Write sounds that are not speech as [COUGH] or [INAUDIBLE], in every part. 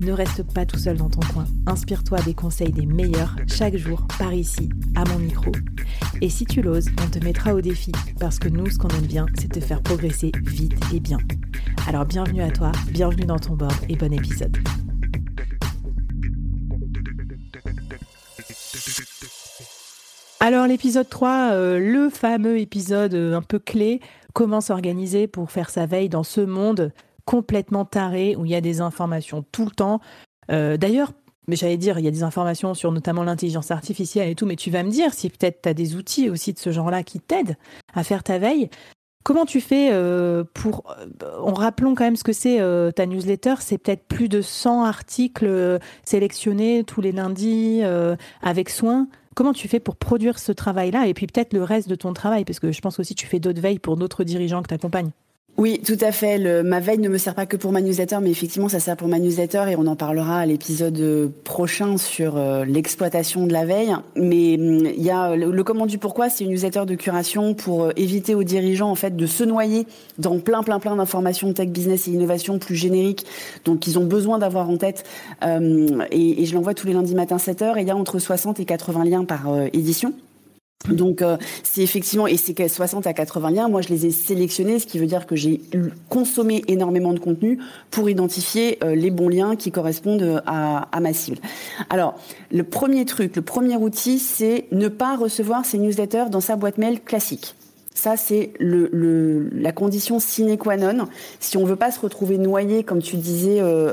Ne reste pas tout seul dans ton coin. Inspire-toi des conseils des meilleurs chaque jour par ici, à mon micro. Et si tu l'oses, on te mettra au défi parce que nous, ce qu'on aime bien, c'est te faire progresser vite et bien. Alors bienvenue à toi, bienvenue dans ton board et bon épisode. Alors l'épisode 3, euh, le fameux épisode euh, un peu clé, comment s'organiser pour faire sa veille dans ce monde complètement taré où il y a des informations tout le temps. Euh, d'ailleurs, mais j'allais dire, il y a des informations sur notamment l'intelligence artificielle et tout, mais tu vas me dire si peut-être tu as des outils aussi de ce genre-là qui t'aident à faire ta veille. Comment tu fais euh, pour... Euh, en rappelant quand même ce que c'est ta newsletter, c'est peut-être plus de 100 articles sélectionnés tous les lundis avec soin. Comment tu fais pour produire ce travail-là et puis peut-être le reste de ton travail? Parce que je pense aussi que tu fais d'autres veilles pour d'autres dirigeants que tu accompagnes. Oui, tout à fait. Le, ma veille ne me sert pas que pour ma newsletter, mais effectivement, ça sert pour ma newsletter et on en parlera à l'épisode prochain sur euh, l'exploitation de la veille. Mais hum, il y a le, comment du pourquoi, c'est une newsletter de curation pour euh, éviter aux dirigeants en fait de se noyer dans plein, plein, plein d'informations tech, business et innovation plus génériques, donc ils ont besoin d'avoir en tête. Euh, et, et, je l'envoie tous les lundis matin 7 h et il y a entre 60 et 80 liens par édition. Donc euh, c'est effectivement et c'est 60 à 80 liens. Moi je les ai sélectionnés, ce qui veut dire que j'ai consommé énormément de contenu pour identifier euh, les bons liens qui correspondent à, à, ma cible. Alors le premier truc, le premier outil, c'est ne pas recevoir ces newsletters dans sa boîte mail classique. Ça, c'est le, le, la condition sine qua non. Si on veut pas se retrouver noyé, comme tu disais euh,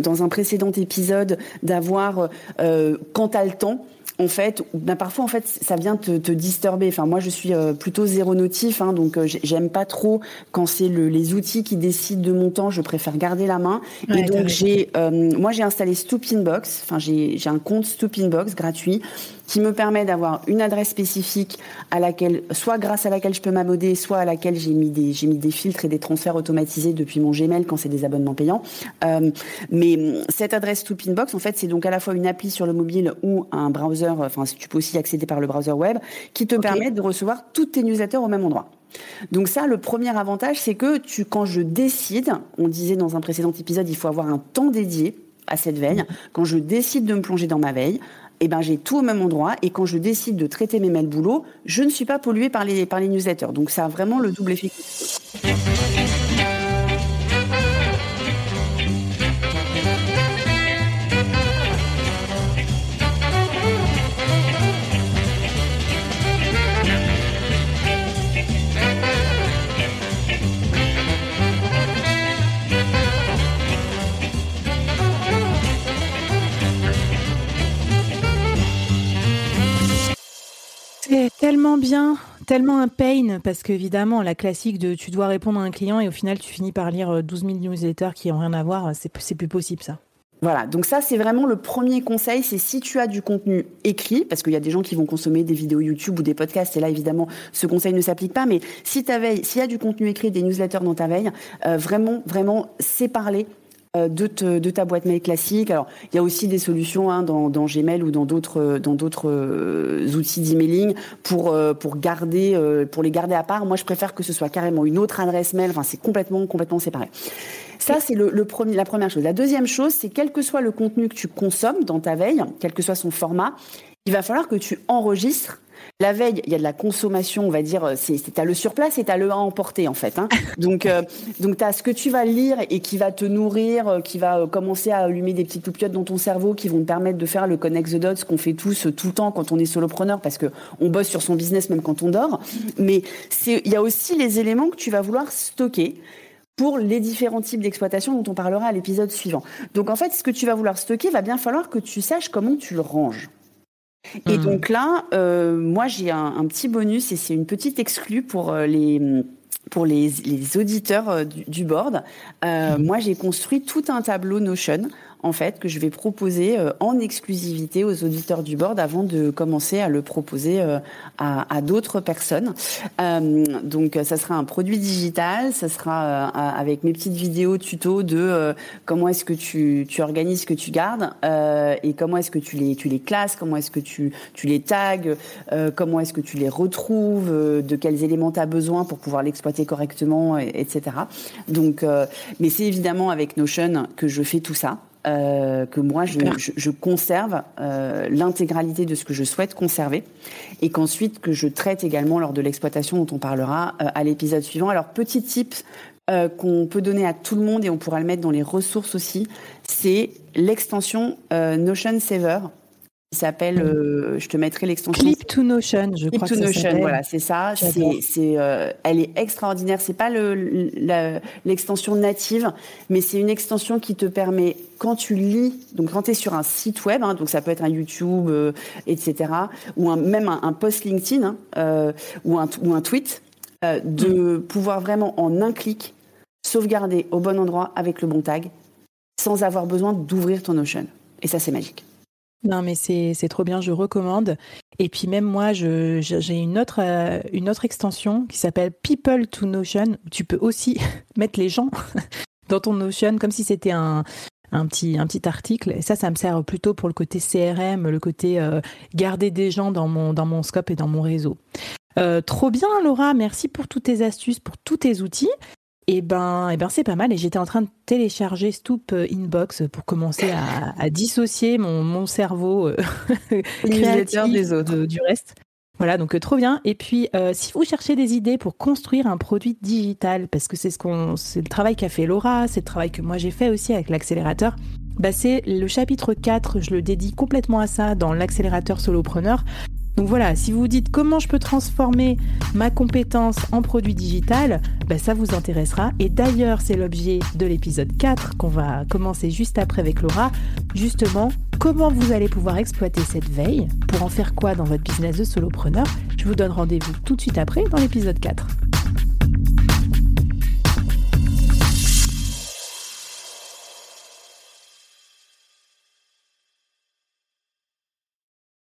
dans un précédent épisode, d'avoir, quand tu as le temps, en fait, ben parfois en fait ça vient te, te disturber. Enfin moi je suis euh, plutôt zéro notif, hein, donc euh, j'aime pas trop quand c'est le, les outils qui décident de mon temps. Je préfère garder la main. et donc j'ai, euh, moi j'ai installé Stoopinbox. Enfin j'ai j'ai un compte Stoopinbox gratuit qui me permet d'avoir une adresse spécifique à laquelle, soit grâce à laquelle je peux m'abonner, soit à laquelle j'ai mis des, j'ai mis des filtres et des transferts automatisés depuis mon Gmail quand c'est des abonnements payants. Euh, mais cette adresse to Pinbox, en fait, c'est donc à la fois une appli sur le mobile ou un browser, enfin, tu peux aussi accéder par le browser web, qui te permet de recevoir toutes tes newsletters au même endroit. Donc ça, le premier avantage, c'est que tu, quand je décide, on disait dans un précédent épisode, il faut avoir un temps dédié à cette veille. Quand je décide de me plonger dans ma veille, eh ben, j'ai tout au même endroit. Et quand je décide de traiter mes mails boulot, je ne suis pas polluée par les, par les newsletters. Donc, ça a vraiment le double effet. Tellement bien, tellement un pain, parce qu'évidemment, la classique de tu dois répondre à un client et au final, tu finis par lire 12 euh, 000 newsletters qui n'ont rien à voir, c'est plus possible ça. Voilà, donc ça c'est vraiment le premier conseil, c'est si tu as du contenu écrit, parce qu'il y a des gens qui vont consommer des vidéos YouTube ou des podcasts, et là évidemment ce conseil ne s'applique pas, mais si ta veille, s'il y a du contenu écrit, des newsletters dans ta veille, euh, vraiment, vraiment, c'est parler, euh, de, ta boîte mail classique. Alors, il y a aussi des solutions hein, dans, Gmail ou dans d'autres dans d'autres euh, outils d'emailing pour euh, pour garder pour les garder à part. Moi, je préfère que ce soit carrément une autre adresse mail. Enfin, c'est complètement complètement séparé. Ça, c'est le, premier, la première chose. La deuxième chose, c'est quel que soit le contenu que tu consommes dans ta veille, quel que soit son format, il va falloir que tu enregistres la veille, il y a de la consommation, on va dire, c'est as le surplace et as le à emporter en fait. Hein. [LAUGHS] Donc euh, donc as ce que tu vas lire et qui va te nourrir, euh, qui va euh, commencer à allumer des petites loupiottes dans ton cerveau, qui vont te permettre de faire le connect the dots qu'on fait tous tout le temps quand on est solopreneur parce que on bosse sur son business même quand on dort. Mais il y a aussi les éléments que tu vas vouloir stocker pour les différents types d'exploitation dont on parlera à l'épisode suivant. Donc en fait, ce que tu vas vouloir stocker, va bien falloir que tu saches comment tu le ranges. Et hmm. donc là, euh, moi j'ai un, petit bonus et c'est une petite exclue pour euh, les pour les, auditeurs euh, du, board. Hmm. Moi j'ai construit tout un tableau Notion en fait, que je vais proposer euh, en exclusivité aux auditeurs du board avant de commencer à le proposer euh, à, d'autres personnes. Euh, donc, ça sera un produit digital, ça sera avec mes petites vidéos tuto de comment est-ce que tu, tu organises ce que tu gardes et comment est-ce que tu les, tu les classes, comment est-ce que tu, tu les tags, comment est-ce que tu les retrouves, de quels éléments tu as besoin pour pouvoir l'exploiter correctement, etc. Donc, mais c'est évidemment avec Notion que je fais tout ça. Euh, que moi je, je, conserve euh, l'intégralité de ce que je souhaite conserver et qu'ensuite que je traite également lors de l'exploitation dont on parlera euh, à l'épisode suivant. Alors petit tip qu'on peut donner à tout le monde et on pourra le mettre dans les ressources aussi, c'est l'extension Notion Saver s'appelle, euh, je te mettrai l'extension. Clip to Notion, je Clip crois to Notion, voilà, c'est ça. C'est, euh, elle est extraordinaire. C'est pas le, l'extension native, mais c'est une extension qui te permet, quand tu lis, donc quand tu es sur un site web, hein, donc ça peut être un YouTube, euh, etc., ou un, même un, post LinkedIn hein, ou, un, ou un tweet, de mm. pouvoir vraiment en un clic sauvegarder au bon endroit avec le bon tag, sans avoir besoin d'ouvrir ton Notion. Et ça, c'est magique. Non, mais c'est trop bien, je recommande. Et puis même moi, j'ai une autre, euh, une autre extension qui s'appelle People to Notion. tu peux aussi [LAUGHS] mettre les gens [LAUGHS] dans ton Notion comme si c'était un, petit, article. Et ça, ça me sert plutôt pour le côté CRM, le côté euh, garder des gens dans mon, dans mon scope et dans mon réseau. Euh, trop bien, Laura. Merci pour toutes tes astuces, pour tous tes outils. Et eh ben, et eh ben c'est pas mal. Et j'étais en train de télécharger Stoop euh, Inbox pour commencer à, dissocier mon, mon cerveau euh, [LAUGHS] créatif des autres. du reste. Voilà, donc euh, trop bien. Et puis, si vous cherchez des idées pour construire un produit digital, parce que c'est ce qu'on, c'est le travail qu'a fait Laura, c'est le travail que moi j'ai fait aussi avec l'accélérateur. Bah c'est le chapitre 4, je le dédie complètement à ça dans l'accélérateur solopreneur. Donc voilà, si vous vous dites comment je peux transformer ma compétence en produit digital, ben ça vous intéressera. Et d'ailleurs, c'est l'objet de l'épisode 4 qu'on va commencer juste après avec Laura. Justement, comment vous allez pouvoir exploiter cette veille? Pour en faire quoi dans votre business de solopreneur? Je vous donne rendez-vous tout de suite après dans l'épisode 4.